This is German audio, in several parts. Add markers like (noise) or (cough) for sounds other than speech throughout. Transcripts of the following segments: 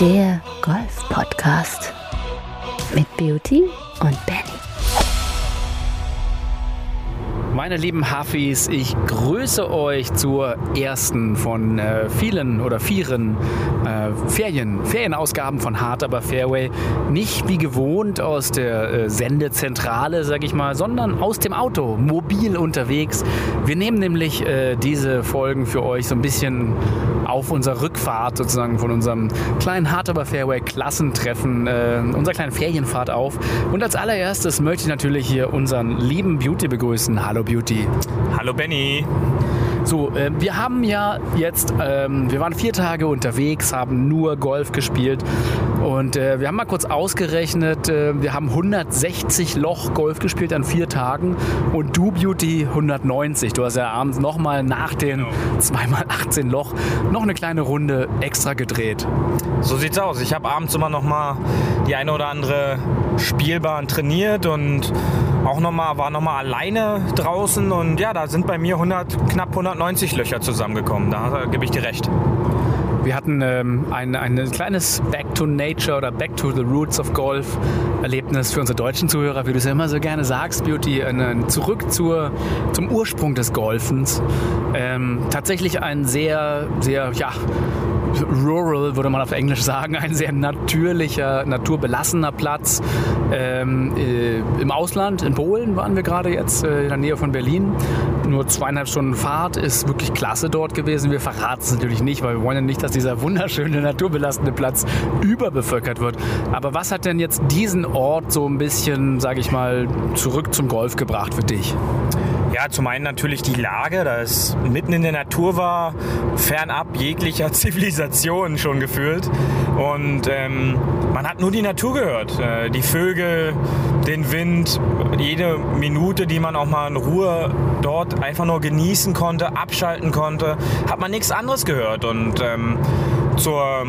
Der Golf-Podcast mit Beauty und Benny. Meine lieben Hafis, ich grüße euch zur ersten von äh, vielen oder vieren äh, Ferien, Ferienausgaben von Hard Aber Fairway. Nicht wie gewohnt aus der äh, Sendezentrale, sag ich mal, sondern aus dem Auto, mobil unterwegs. Wir nehmen nämlich äh, diese Folgen für euch so ein bisschen auf unserer Rückfahrt sozusagen von unserem kleinen Hard Aber Fairway Klassentreffen, äh, unserer kleinen Ferienfahrt auf. Und als allererstes möchte ich natürlich hier unseren lieben Beauty begrüßen. Hallo Beauty. Hallo Benny. So, äh, wir haben ja jetzt, ähm, wir waren vier Tage unterwegs, haben nur Golf gespielt und äh, wir haben mal kurz ausgerechnet, äh, wir haben 160 Loch Golf gespielt an vier Tagen und du Beauty 190. Du hast ja abends nochmal nach den zweimal 18 Loch noch eine kleine Runde extra gedreht. So sieht's aus. Ich habe abends immer noch mal die eine oder andere Spielbahn trainiert und auch noch mal, war noch mal alleine draußen und ja, da sind bei mir 100, knapp 190 Löcher zusammengekommen. Da gebe ich dir recht. Wir hatten ähm, ein, ein kleines Back to Nature oder Back to the Roots of Golf Erlebnis für unsere deutschen Zuhörer, wie du es ja immer so gerne sagst, Beauty, ein, zurück zur, zum Ursprung des Golfens. Ähm, tatsächlich ein sehr, sehr, ja, rural, würde man auf Englisch sagen, ein sehr natürlicher, naturbelassener Platz. Ähm, äh, Im Ausland, in Polen waren wir gerade jetzt, äh, in der Nähe von Berlin. Nur zweieinhalb Stunden Fahrt ist wirklich klasse dort gewesen. Wir verraten es natürlich nicht, weil wir wollen ja nicht, dass dieser wunderschöne, naturbelastende Platz überbevölkert wird. Aber was hat denn jetzt diesen Ort so ein bisschen, sage ich mal, zurück zum Golf gebracht für dich? Ja, zum einen natürlich die Lage, da es mitten in der Natur war, fernab jeglicher (laughs) Zivilisation schon gefühlt. Und ähm, man hat nur die Natur gehört. Äh, die Vögel, den Wind, jede Minute, die man auch mal in Ruhe dort einfach nur genießen konnte, abschalten konnte, hat man nichts anderes gehört. Und ähm, zur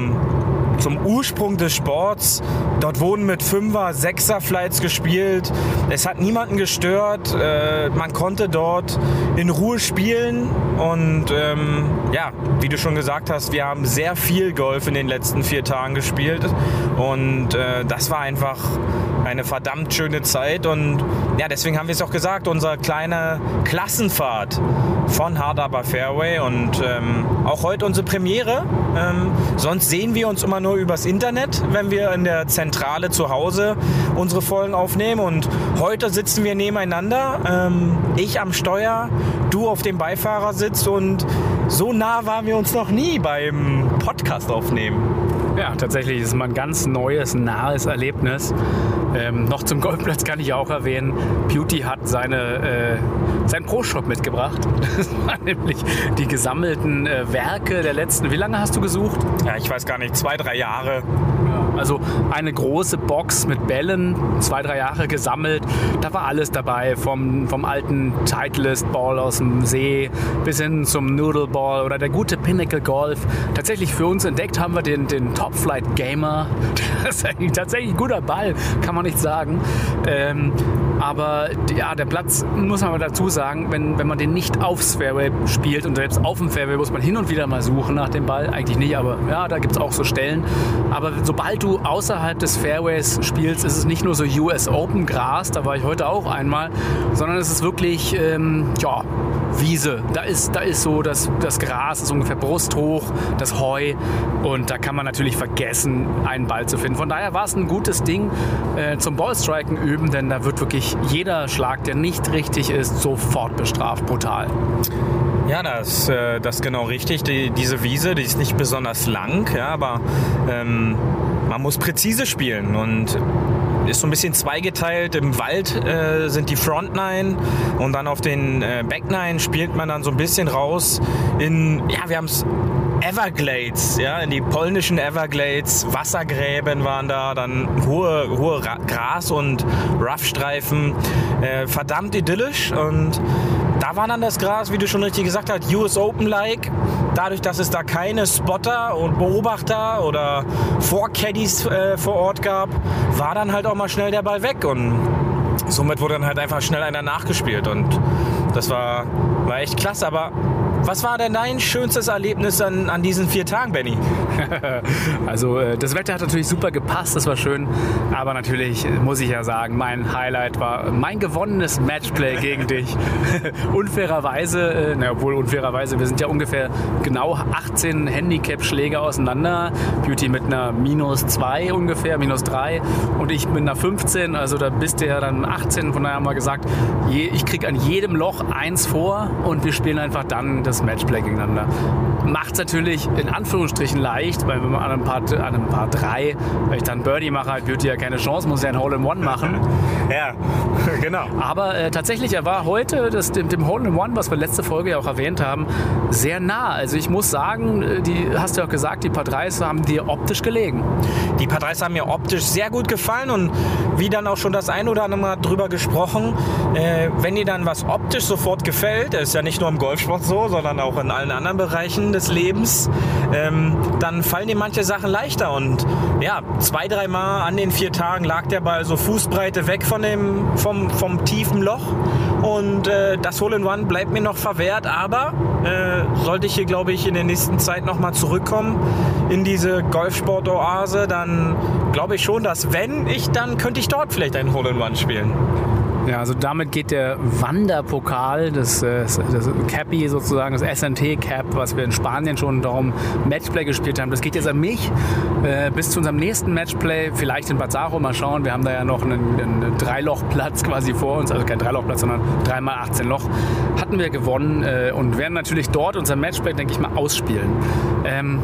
zum Ursprung des Sports. Dort wurden mit Fünfer, Sechser Flights gespielt. Es hat niemanden gestört. Äh, man konnte dort in Ruhe spielen. Und ähm, ja, wie du schon gesagt hast, wir haben sehr viel Golf in den letzten vier Tagen gespielt. Und äh, das war einfach eine verdammt schöne Zeit. Und ja, deswegen haben wir es auch gesagt, unsere kleine Klassenfahrt von Hard Aber Fairway und ähm, auch heute unsere Premiere. Ähm, sonst sehen wir uns immer nur übers Internet, wenn wir in der Zentrale zu Hause unsere Folgen aufnehmen. Und heute sitzen wir nebeneinander. Ähm, ich am Steuer, du auf dem Beifahrersitz und so nah waren wir uns noch nie beim Podcast aufnehmen. Ja, tatsächlich ist es mal ein ganz neues, nahes Erlebnis. Ähm, noch zum Golfplatz kann ich auch erwähnen, Beauty hat seine, äh, seinen Pro-Shop mitgebracht. Das waren nämlich die gesammelten äh, Werke der letzten, wie lange hast du gesucht? Ja, ich weiß gar nicht, zwei, drei Jahre. Also eine große Box mit Bällen, zwei, drei Jahre gesammelt. Da war alles dabei, vom, vom alten Titleist Ball aus dem See bis hin zum Noodle Ball oder der gute Pinnacle Golf. Tatsächlich für uns entdeckt haben wir den, den Top Flight Gamer. (laughs) Das ist eigentlich tatsächlich ein guter Ball, kann man nicht sagen. Ähm, aber ja, der Platz, muss man aber dazu sagen, wenn, wenn man den nicht aufs Fairway spielt und selbst auf dem Fairway muss man hin und wieder mal suchen nach dem Ball. Eigentlich nicht, aber ja, da gibt es auch so Stellen. Aber sobald du außerhalb des Fairways spielst, ist es nicht nur so US Open Gras, da war ich heute auch einmal, sondern es ist wirklich, ähm, ja, Wiese. Da ist, da ist so, das, das Gras ist ungefähr brusthoch, das Heu und da kann man natürlich vergessen, einen Ball zu finden. Von daher war es ein gutes Ding äh, zum Ballstriken üben, denn da wird wirklich jeder Schlag, der nicht richtig ist, sofort bestraft. Brutal. Ja, das, äh, das ist genau richtig. Die, diese Wiese, die ist nicht besonders lang, ja, aber ähm, man muss präzise spielen und ist so ein bisschen zweigeteilt. Im Wald äh, sind die Front Nine und dann auf den äh, Back Nine spielt man dann so ein bisschen raus in, ja, wir haben es Everglades, ja, in die polnischen Everglades, Wassergräben waren da, dann hohe, hohe Gras- und Roughstreifen, äh, verdammt idyllisch und da war dann das Gras, wie du schon richtig gesagt hast, US Open-like. Dadurch, dass es da keine Spotter und Beobachter oder Vorcaddies äh, vor Ort gab, war dann halt auch mal schnell der Ball weg und somit wurde dann halt einfach schnell einer nachgespielt und das war, war echt klasse, aber was war denn dein schönstes Erlebnis an, an diesen vier Tagen, Benny? (laughs) also äh, das Wetter hat natürlich super gepasst, das war schön. Aber natürlich muss ich ja sagen, mein Highlight war mein gewonnenes Matchplay gegen dich. (laughs) unfairerweise, äh, na, obwohl unfairerweise, wir sind ja ungefähr genau 18 Handicap-Schläge auseinander. Beauty mit einer minus 2 ungefähr, minus 3 und ich mit einer 15. Also da bist du ja dann 18. Von daher haben wir gesagt, ich kriege an jedem Loch eins vor und wir spielen einfach dann das Matchplay gegeneinander. Macht es natürlich in Anführungsstrichen leicht, weil wenn man an einem Part, an einem Part 3, wenn ich dann Birdie mache, hat Beauty ja keine Chance, muss ja ein Hole in One machen. Ja, (laughs) genau. Aber äh, tatsächlich, er war heute das, dem, dem Hole in One, was wir letzte Folge ja auch erwähnt haben, sehr nah. Also ich muss sagen, äh, die hast du ja auch gesagt, die Part 3s haben dir optisch gelegen. Die Part 3s haben mir optisch sehr gut gefallen und wie dann auch schon das ein oder andere Mal drüber gesprochen, äh, wenn dir dann was optisch sofort gefällt, ist ja nicht nur im Golfsport so, sondern auch in allen anderen Bereichen des Lebens, ähm, dann fallen dir manche Sachen leichter. Und ja, zwei, dreimal an den vier Tagen lag der Ball so Fußbreite weg von dem, vom, vom tiefen Loch. Und äh, das Hole in One bleibt mir noch verwehrt, aber äh, sollte ich hier, glaube ich, in der nächsten Zeit nochmal zurückkommen in diese Golfsport-Oase, dann glaube ich schon, dass wenn ich, dann könnte ich dort vielleicht ein Hole in One spielen. Ja, also damit geht der Wanderpokal, das, äh, das, das Cappy sozusagen, das SNT Cap, was wir in Spanien schon darum Matchplay gespielt haben, das geht jetzt an mich äh, bis zu unserem nächsten Matchplay, vielleicht in Bazaro, mal schauen. Wir haben da ja noch einen, einen Dreilochplatz (laughs) quasi vor uns, also kein Dreilochplatz, sondern dreimal 18 Loch, hatten wir gewonnen äh, und werden natürlich dort unser Matchplay, denke ich mal, ausspielen. Ähm,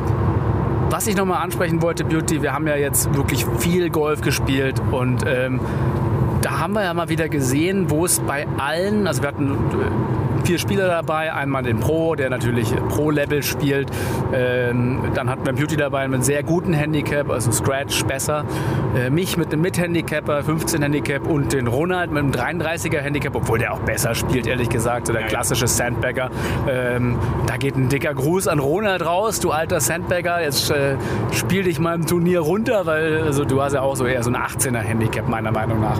was ich nochmal ansprechen wollte, Beauty, wir haben ja jetzt wirklich viel Golf gespielt und ähm, da haben wir ja mal wieder gesehen, wo es bei allen, also wir hatten äh, vier Spieler dabei, einmal den Pro, der natürlich Pro-Level spielt, ähm, dann hatten wir Beauty dabei mit einem sehr guten Handicap, also Scratch besser, äh, mich mit einem Mit-Handicapper, 15 Handicap und den Ronald mit einem 33er Handicap, obwohl der auch besser spielt, ehrlich gesagt, so der klassische Sandbagger. Ähm, da geht ein dicker Gruß an Ronald raus, du alter Sandbagger, jetzt äh, spiel dich mal im Turnier runter, weil also, du hast ja auch so eher so ein 18er Handicap meiner Meinung nach.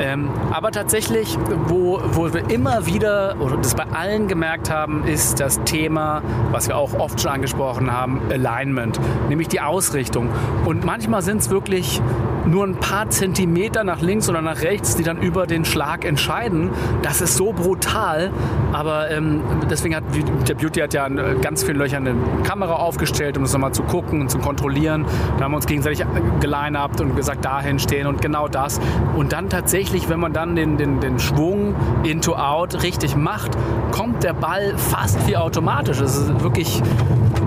Ähm, aber tatsächlich, wo, wo wir immer wieder, oder das bei allen gemerkt haben, ist das Thema, was wir auch oft schon angesprochen haben, Alignment, nämlich die Ausrichtung. Und manchmal sind es wirklich nur ein paar Zentimeter nach links oder nach rechts, die dann über den Schlag entscheiden. Das ist so brutal. Aber ähm, deswegen hat der Beauty hat ja an ganz vielen Löchern eine Kamera aufgestellt, um das nochmal zu gucken und zu kontrollieren. Da haben wir uns gegenseitig geline-upt und gesagt, dahin stehen und genau das. Und dann tatsächlich, wenn man dann den, den, den Schwung into out richtig macht, kommt der Ball fast wie automatisch. Es ist wirklich,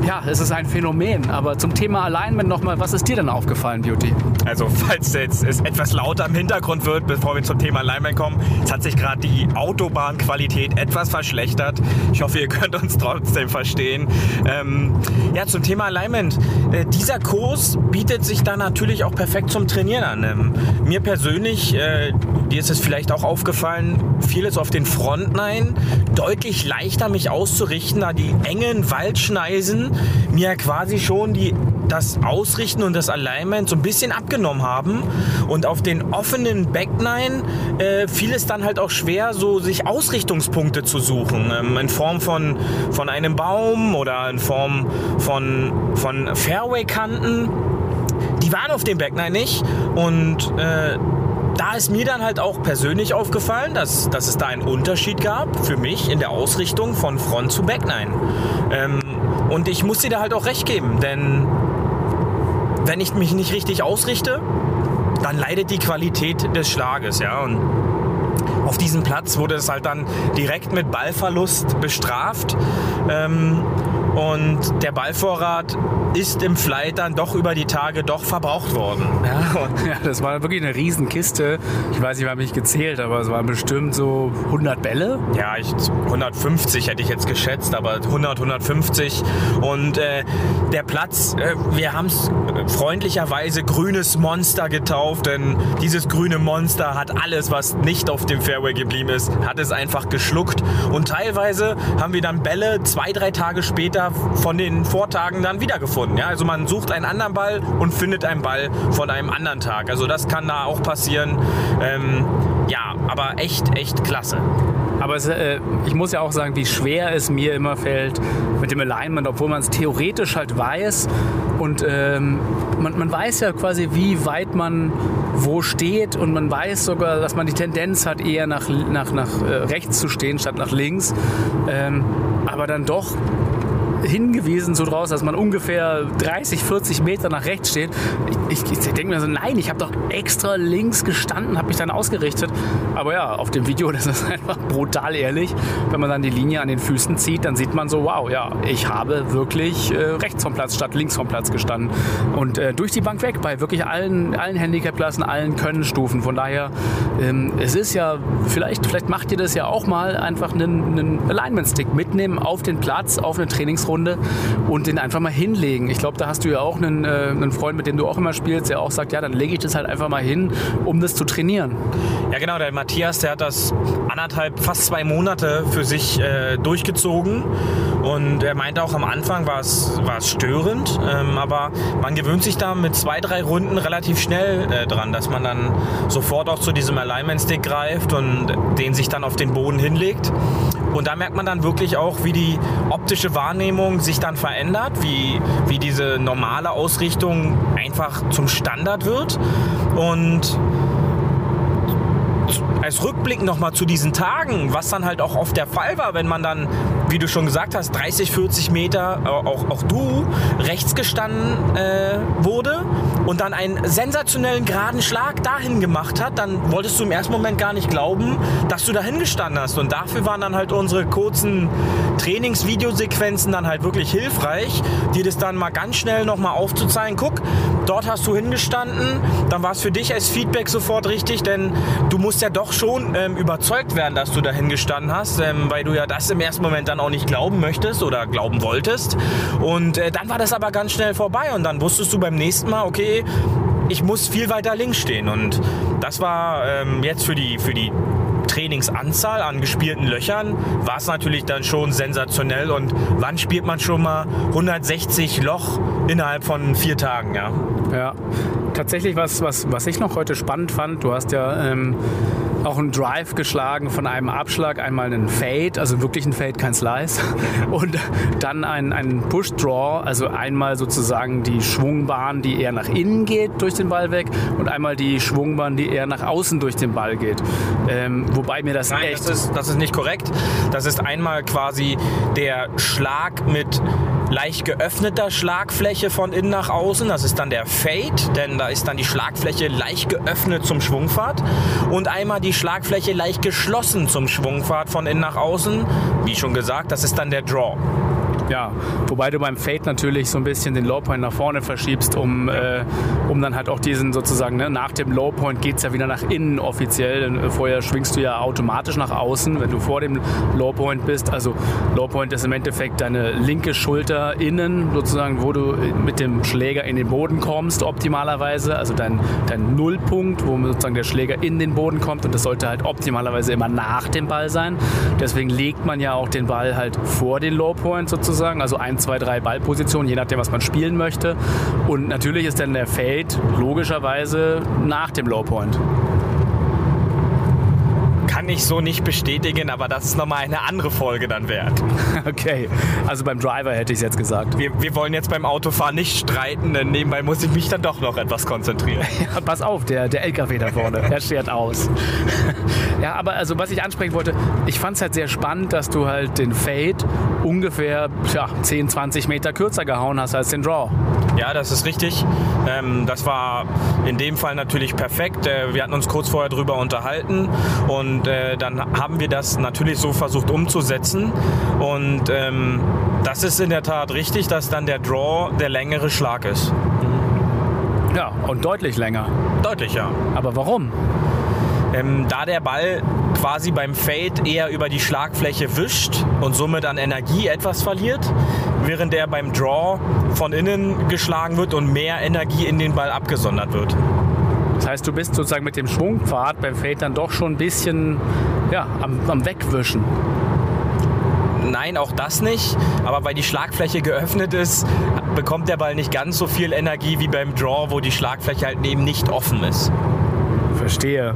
ja, es ist ein Phänomen. Aber zum Thema Alignment nochmal, was ist dir denn aufgefallen, Beauty? Also falls jetzt es etwas lauter im Hintergrund wird, bevor wir zum Thema Alignment kommen, es hat sich gerade die Autobahnqualität etwas verschlechtert. Ich hoffe, ihr könnt uns trotzdem verstehen. Ähm, ja, zum Thema Alignment. Äh, dieser Kurs bietet sich da natürlich auch perfekt zum Trainieren an. Ähm, mir persönlich, äh, dir ist es vielleicht auch aufgefallen, fiel es auf den Frontline deutlich leichter, mich auszurichten, da die engen Waldschneisen mir quasi schon die das Ausrichten und das Alignment so ein bisschen abgenommen haben. Und auf den offenen Backline äh, fiel es dann halt auch schwer, so sich Ausrichtungspunkte zu suchen. Ähm, in Form von, von einem Baum oder in Form von, von Fairway-Kanten. Die waren auf dem Backline nicht. Und äh, da ist mir dann halt auch persönlich aufgefallen, dass, dass es da einen Unterschied gab für mich in der Ausrichtung von Front zu Backline. Ähm, und ich muss dir da halt auch recht geben, denn wenn ich mich nicht richtig ausrichte, dann leidet die Qualität des Schlages, ja. Und auf diesem Platz wurde es halt dann direkt mit Ballverlust bestraft. Ähm, und der Ballvorrat ist im Flight dann doch über die Tage doch verbraucht worden. Ja, ja das war wirklich eine Riesenkiste. Ich weiß nicht, ich habe nicht gezählt, aber es waren bestimmt so 100 Bälle. Ja, ich, 150 hätte ich jetzt geschätzt, aber 100, 150. Und äh, der Platz, äh, wir haben es freundlicherweise grünes Monster getauft, denn dieses grüne Monster hat alles, was nicht auf dem Fairway geblieben ist, hat es einfach geschluckt. Und teilweise haben wir dann Bälle zwei, drei Tage später von den Vortagen dann wiedergefunden. Ja? Also man sucht einen anderen Ball und findet einen Ball von einem anderen Tag. Also das kann da auch passieren. Ähm, ja, aber echt, echt klasse. Aber es, äh, ich muss ja auch sagen, wie schwer es mir immer fällt mit dem Alignment, obwohl man es theoretisch halt weiß. Und ähm, man, man weiß ja quasi, wie weit man wo steht und man weiß sogar, dass man die Tendenz hat, eher nach, nach, nach äh, rechts zu stehen statt nach links. Ähm, aber dann doch hingewiesen so draus, dass man ungefähr 30, 40 Meter nach rechts steht. Ich, ich, ich denke mir so, nein, ich habe doch extra links gestanden, habe mich dann ausgerichtet. Aber ja, auf dem Video, (laughs) das ist einfach brutal ehrlich. Wenn man dann die Linie an den Füßen zieht, dann sieht man so, wow, ja, ich habe wirklich äh, rechts vom Platz statt links vom Platz gestanden. Und äh, durch die Bank weg, bei wirklich allen, allen Handicap-Klassen, allen Können-Stufen. Von daher, ähm, es ist ja, vielleicht, vielleicht macht ihr das ja auch mal, einfach einen, einen Alignment-Stick mitnehmen auf den Platz, auf eine Trainingsrunde Runde und den einfach mal hinlegen. Ich glaube, da hast du ja auch einen, äh, einen Freund, mit dem du auch immer spielst, der auch sagt, ja, dann lege ich das halt einfach mal hin, um das zu trainieren. Ja, genau. Der Matthias, der hat das anderthalb, fast zwei Monate für sich äh, durchgezogen und er meinte auch am Anfang war es, störend, ähm, aber man gewöhnt sich da mit zwei, drei Runden relativ schnell äh, dran, dass man dann sofort auch zu diesem Alignment Stick greift und den sich dann auf den Boden hinlegt. Und da merkt man dann wirklich auch, wie die optische Wahrnehmung sich dann verändert, wie, wie diese normale Ausrichtung einfach zum Standard wird. Und als Rückblick nochmal zu diesen Tagen, was dann halt auch oft der Fall war, wenn man dann, wie du schon gesagt hast, 30, 40 Meter, äh, auch, auch du, rechts gestanden äh, wurde und dann einen sensationellen geraden Schlag dahin gemacht hat, dann wolltest du im ersten Moment gar nicht glauben, dass du dahin gestanden hast. Und dafür waren dann halt unsere kurzen Trainingsvideosequenzen dann halt wirklich hilfreich, dir das dann mal ganz schnell nochmal aufzuzeigen. Guck, dort hast du hingestanden, dann war es für dich als Feedback sofort richtig, denn du musst ja doch schon ähm, überzeugt werden, dass du dahin gestanden hast, ähm, weil du ja das im ersten Moment dann auch nicht glauben möchtest oder glauben wolltest. Und äh, dann war das aber ganz schnell vorbei und dann wusstest du beim nächsten Mal, okay, ich muss viel weiter links stehen. Und das war ähm, jetzt für die, für die Trainingsanzahl an gespielten Löchern war es natürlich dann schon sensationell. Und wann spielt man schon mal 160 Loch innerhalb von vier Tagen? Ja, ja. Tatsächlich was, was, was ich noch heute spannend fand, du hast ja ähm, auch einen Drive geschlagen von einem Abschlag, einmal einen Fade, also wirklich ein Fade, kein Slice, (laughs) und dann einen, einen Push-Draw, also einmal sozusagen die Schwungbahn, die eher nach innen geht durch den Ball weg und einmal die Schwungbahn, die eher nach außen durch den Ball geht. Ähm, wobei mir das Nein, echt... Das ist, das ist nicht korrekt. Das ist einmal quasi der Schlag mit leicht geöffneter Schlagfläche von innen nach außen. Das ist dann der Fade, denn da ist dann die Schlagfläche leicht geöffnet zum Schwungfahrt. Und einmal die Schlagfläche leicht geschlossen zum Schwungfahrt von innen nach außen. Wie schon gesagt, das ist dann der Draw. Ja, wobei du beim Fade natürlich so ein bisschen den Lowpoint nach vorne verschiebst, um, äh, um dann halt auch diesen sozusagen, ne, nach dem Lowpoint geht es ja wieder nach innen offiziell. Denn äh, vorher schwingst du ja automatisch nach außen, wenn du vor dem Lowpoint bist. Also Lowpoint ist im Endeffekt deine linke Schulter innen, sozusagen, wo du mit dem Schläger in den Boden kommst, optimalerweise. Also dein, dein Nullpunkt, wo sozusagen der Schläger in den Boden kommt. Und das sollte halt optimalerweise immer nach dem Ball sein. Deswegen legt man ja auch den Ball halt vor den Lowpoint sozusagen sozusagen, also 1, 2, 3 Ballpositionen, je nachdem, was man spielen möchte. Und natürlich ist dann der Fade logischerweise nach dem Lowpoint kann ich so nicht bestätigen, aber das ist nochmal eine andere Folge dann wert. (laughs) Okay, also beim Driver hätte ich es jetzt gesagt. Wir, wir wollen jetzt beim Autofahren nicht streiten, denn nebenbei muss ich mich dann doch noch etwas konzentrieren. (laughs) Ja, pass auf, der, der LKW da vorne, der steht aus. (laughs) ja, aber also was ich ansprechen wollte, ich fand es halt sehr spannend, dass du halt den Fade ungefähr ja, 10, 20 Meter kürzer gehauen hast als den Draw. Ja, das ist richtig. Ähm, das war in dem Fall natürlich perfekt. Äh, wir hatten uns kurz vorher drüber unterhalten und äh, dann haben wir das natürlich so versucht umzusetzen. Und ähm, das ist in der Tat richtig, dass dann der Draw der längere Schlag ist. Ja, und deutlich länger. Deutlich, ja. Aber warum? Ähm, da der Ball quasi beim Fade eher über die Schlagfläche wischt und somit an Energie etwas verliert, während er beim Draw von innen geschlagen wird und mehr Energie in den Ball abgesondert wird. Das heißt, du bist sozusagen mit dem Schwungpfad beim Fade dann doch schon ein bisschen ja, am, am Wegwischen. Nein, auch das nicht. Aber weil die Schlagfläche geöffnet ist, bekommt der Ball nicht ganz so viel Energie wie beim Draw, wo die Schlagfläche halt eben nicht offen ist. Verstehe.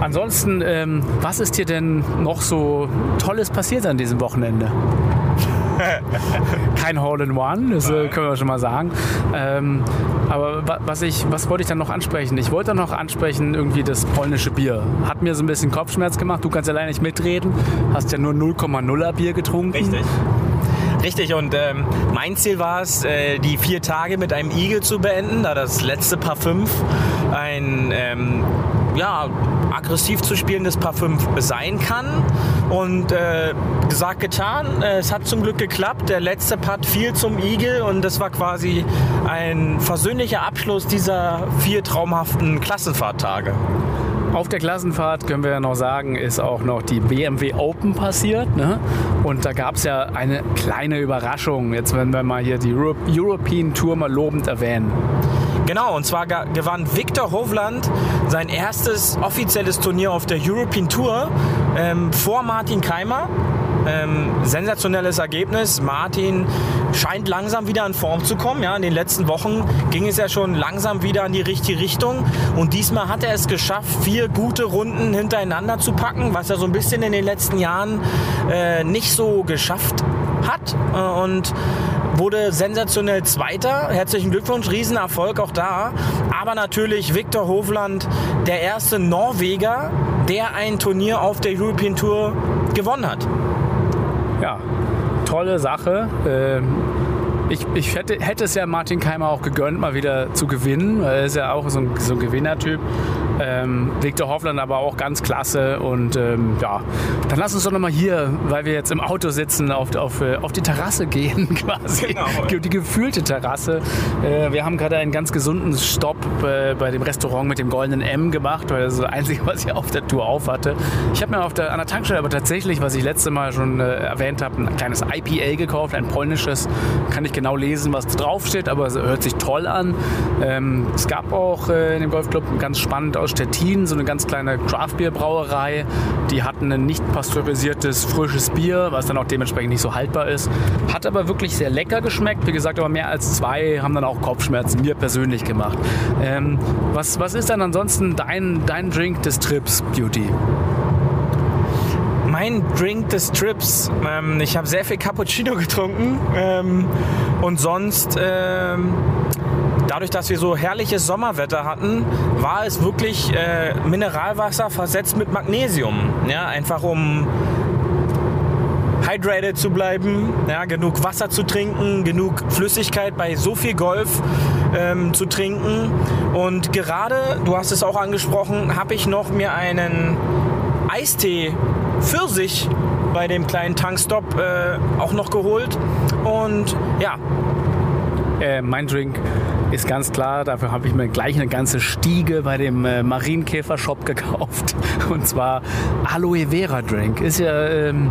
Ansonsten, ähm, was ist dir denn noch so Tolles passiert an diesem Wochenende? (laughs) Kein Hole in One, das äh, können wir schon mal sagen. Ähm, aber was, ich, was wollte ich dann noch ansprechen? Ich wollte noch ansprechen, irgendwie das polnische Bier. Hat mir so ein bisschen Kopfschmerz gemacht. Du kannst ja leider nicht mitreden. Hast ja nur 0,0er Bier getrunken. Richtig. Richtig, und ähm, mein Ziel war es, äh, die vier Tage mit einem Igel zu beenden, da das letzte Paar 5 ein ähm, ja, aggressiv zu spielendes Parfüm sein kann. Und äh, gesagt, getan. Äh, es hat zum Glück geklappt. Der letzte Part fiel zum Igel und das war quasi ein versöhnlicher Abschluss dieser vier traumhaften Klassenfahrttage. Auf der Klassenfahrt können wir ja noch sagen, ist auch noch die BMW Open passiert. Ne? Und da gab es ja eine kleine Überraschung. Jetzt, wenn wir mal hier die European Tour mal lobend erwähnen. Genau, und zwar gewann Viktor Hovland sein erstes offizielles Turnier auf der European Tour ähm, vor Martin Keimer. Ähm, sensationelles Ergebnis. Martin scheint langsam wieder in Form zu kommen. Ja, in den letzten Wochen ging es ja schon langsam wieder in die richtige Richtung. Und diesmal hat er es geschafft, vier gute Runden hintereinander zu packen, was er so ein bisschen in den letzten Jahren äh, nicht so geschafft hat. Äh, und wurde sensationell Zweiter. Herzlichen Glückwunsch, Riesenerfolg auch da. Aber natürlich Viktor Hovland, der erste Norweger, der ein Turnier auf der European Tour gewonnen hat. Ja, tolle Sache. Ähm ich, ich hätte, hätte, es ja Martin Keimer auch gegönnt, mal wieder zu gewinnen. Er ist ja auch so ein, so ein Gewinnertyp. Ähm, Viktor Hoffland aber auch ganz klasse. Und ähm, ja, dann lass uns doch nochmal hier, weil wir jetzt im Auto sitzen, auf, auf, äh, auf die Terrasse gehen (laughs) quasi. Genau. Die gefühlte Terrasse. Äh, wir haben gerade einen ganz gesunden Stopp äh, bei dem Restaurant mit dem goldenen M gemacht, weil das ist das Einzige, was ich auf der Tour auf hatte. Ich habe mir auf der, an der Tankstelle aber tatsächlich, was ich letzte Mal schon äh, erwähnt habe, ein kleines IPA gekauft, ein polnisches. Kann ich genau lesen, was draufsteht, aber es hört sich toll an. Ähm, es gab auch äh, in dem Golfclub ganz spannend aus Stettin so eine ganz kleine Craft-Bier-Brauerei. Die hatten ein nicht pasteurisiertes, frisches Bier, was dann auch dementsprechend nicht so haltbar ist. Hat aber wirklich sehr lecker geschmeckt. Wie gesagt, aber mehr als zwei haben dann auch Kopfschmerzen mir persönlich gemacht. Ähm, was, was ist dann ansonsten dein, dein Drink des Trips, Beauty? mein Drink des Trips. Ähm, ich habe sehr viel Cappuccino getrunken ähm, und sonst, ähm, dadurch, dass wir so herrliches Sommerwetter hatten, war es wirklich äh, Mineralwasser versetzt mit Magnesium. Ja, einfach um hydrated zu bleiben, ja, genug Wasser zu trinken, genug Flüssigkeit bei so viel Golf ähm, zu trinken. Und gerade, du hast es auch angesprochen, habe ich noch mir einen Eistee für sich bei dem kleinen Tankstop äh, auch noch geholt. Und ja. Äh, mein Drink ist ganz klar, dafür habe ich mir gleich eine ganze Stiege bei dem äh, Marienkäfer-Shop gekauft. (laughs) Und zwar Aloe Vera Drink. Ist ja ähm,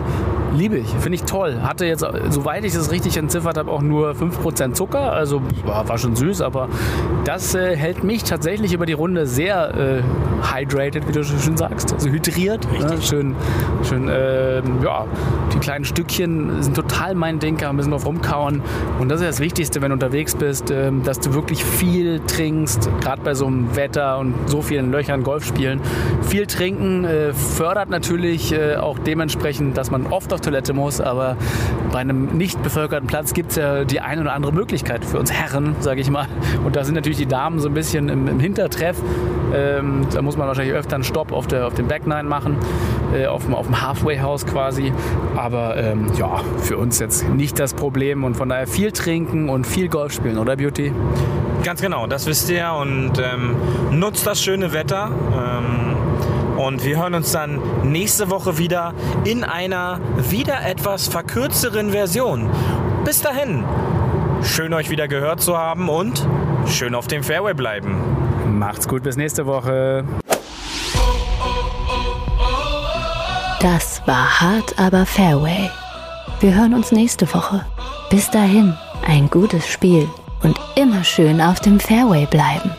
Liebe ich, finde ich toll. Hatte jetzt, soweit ich das richtig entziffert habe, auch nur 5% Zucker. Also war, war schon süß, aber das äh, hält mich tatsächlich über die Runde sehr äh, hydrated, wie du schon sagst. Also hydriert. Ne? Schön, schön äh, ja, die kleinen Stückchen sind total mein Ding, kann ein bisschen drauf rumkauen. Und das ist das Wichtigste, wenn du unterwegs bist, ähm, dass du wirklich viel trinkst, gerade bei so einem Wetter und so vielen Löchern Golf spielen. Viel trinken äh, fördert natürlich äh, auch dementsprechend, dass man oft auf Toilette muss, aber bei einem nicht bevölkerten Platz gibt es ja die eine oder andere Möglichkeit für uns Herren, sage ich mal. Und da sind natürlich die Damen so ein bisschen im, im Hintertreff. Ähm, da muss man wahrscheinlich öfter einen Stopp auf, der, auf dem Backnine machen, äh, auf, dem, auf dem Halfway-House quasi. Aber ähm, ja, für uns jetzt nicht das Problem und von daher viel trinken und viel Golf spielen, oder Beauty? Ganz genau, das wisst ihr und ähm, nutzt das schöne Wetter. Und wir hören uns dann nächste Woche wieder in einer wieder etwas verkürzeren Version. Bis dahin, schön euch wieder gehört zu haben und schön auf dem Fairway bleiben. Macht's gut, bis nächste Woche. Das war hart, aber Fairway. Wir hören uns nächste Woche. Bis dahin, ein gutes Spiel und immer schön auf dem Fairway bleiben.